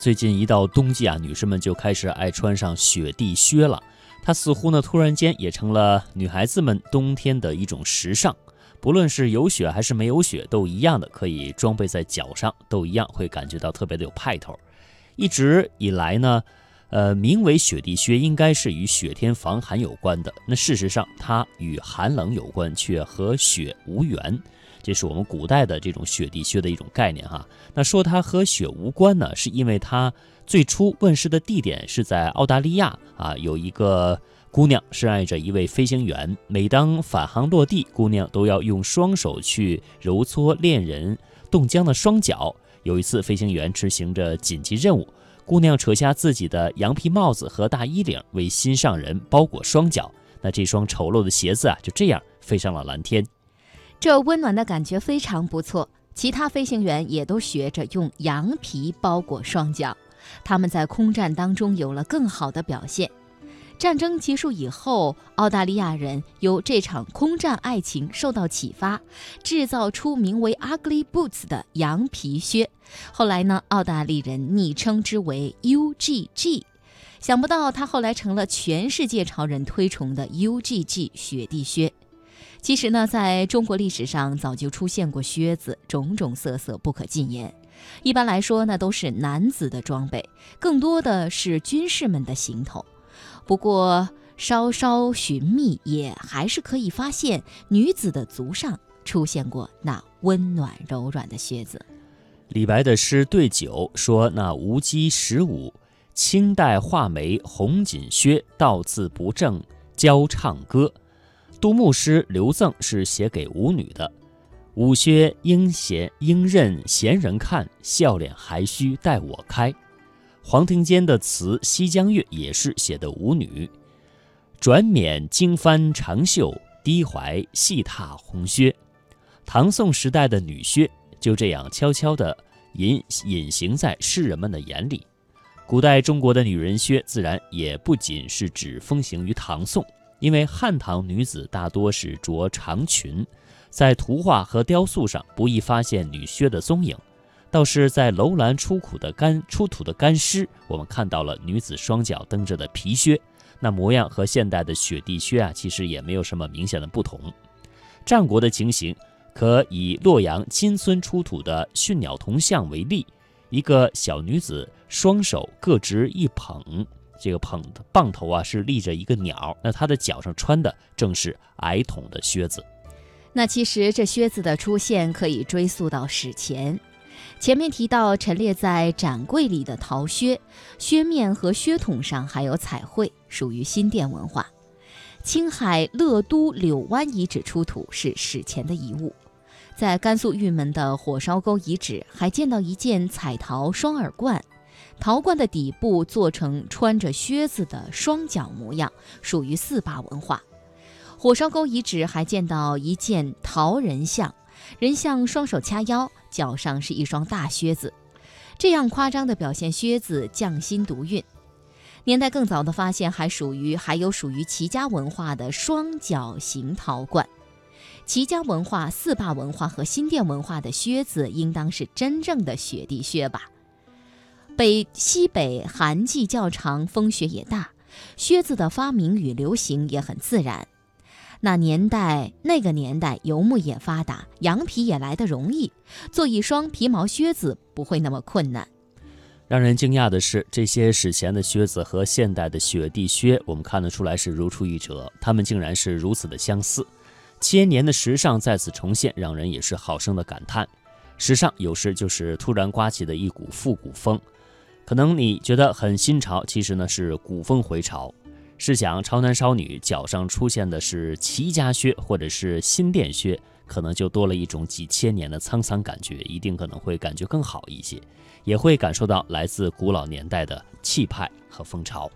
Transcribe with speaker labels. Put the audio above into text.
Speaker 1: 最近一到冬季啊，女士们就开始爱穿上雪地靴了。它似乎呢，突然间也成了女孩子们冬天的一种时尚。不论是有雪还是没有雪，都一样的可以装备在脚上，都一样会感觉到特别的有派头。一直以来呢，呃，名为雪地靴应该是与雪天防寒有关的。那事实上，它与寒冷有关，却和雪无缘。这是我们古代的这种雪地靴的一种概念哈。那说它和雪无关呢，是因为它最初问世的地点是在澳大利亚啊，有一个姑娘深爱着一位飞行员，每当返航落地，姑娘都要用双手去揉搓恋人冻僵的双脚。有一次，飞行员执行着紧急任务，姑娘扯下自己的羊皮帽子和大衣领，为心上人包裹双脚。那这双丑陋的鞋子啊，就这样飞上了蓝天。
Speaker 2: 这温暖的感觉非常不错。其他飞行员也都学着用羊皮包裹双脚，他们在空战当中有了更好的表现。战争结束以后，澳大利亚人由这场空战爱情受到启发，制造出名为 “Ugly Boots” 的羊皮靴。后来呢，澳大利亚人昵称之为 “UGG”。想不到它后来成了全世界潮人推崇的 UGG 雪地靴。其实呢，在中国历史上早就出现过靴子，种种色色不可尽言。一般来说，那都是男子的装备，更多的是军士们的行头。不过，稍稍寻觅，也还是可以发现女子的足上出现过那温暖柔软的靴子。
Speaker 1: 李白的诗对酒说：“那无稽十五，清代画眉红锦靴，倒字不正，教唱歌。”杜牧诗《刘赠》是写给舞女的，舞靴应贤应任闲人看，笑脸还需待我开。黄庭坚的词《西江月》也是写的舞女，转冕经幡长袖，低怀细踏红靴。唐宋时代的女靴就这样悄悄地隐隐形在诗人们的眼里。古代中国的女人靴自然也不仅是指风行于唐宋。因为汉唐女子大多是着长裙，在图画和雕塑上不易发现女靴的踪影，倒是在楼兰出土的干出土的干尸，我们看到了女子双脚蹬着的皮靴，那模样和现代的雪地靴啊，其实也没有什么明显的不同。战国的情形，可以洛阳金村出土的驯鸟铜像为例，一个小女子双手各执一捧。这个捧的棒头啊，是立着一个鸟，那他的脚上穿的正是矮筒的靴子。
Speaker 2: 那其实这靴子的出现可以追溯到史前。前面提到陈列在展柜里的陶靴，靴面和靴筒上还有彩绘，属于新店文化。青海乐都柳湾遗址出土是史前的遗物，在甘肃玉门的火烧沟遗址还见到一件彩陶双耳冠。陶罐的底部做成穿着靴子的双脚模样，属于四霸文化。火烧沟遗址还见到一件陶人像，人像双手掐腰，脚上是一双大靴子。这样夸张的表现靴子匠心独运。年代更早的发现还属于还有属于齐家文化的双脚形陶罐。齐家文化、四霸文化和新店文化的靴子，应当是真正的雪地靴吧。北西北寒季较长，风雪也大，靴子的发明与流行也很自然。那年代，那个年代游牧也发达，羊皮也来得容易，做一双皮毛靴子不会那么困难。
Speaker 1: 让人惊讶的是，这些史前的靴子和现代的雪地靴，我们看得出来是如出一辙，它们竟然是如此的相似。千年的时尚再次重现，让人也是好生的感叹。时尚有时就是突然刮起的一股复古风。可能你觉得很新潮，其实呢是古风回潮。试想，潮男少女脚上出现的是齐家靴或者是新店靴，可能就多了一种几千年的沧桑感觉，一定可能会感觉更好一些，也会感受到来自古老年代的气派和风潮。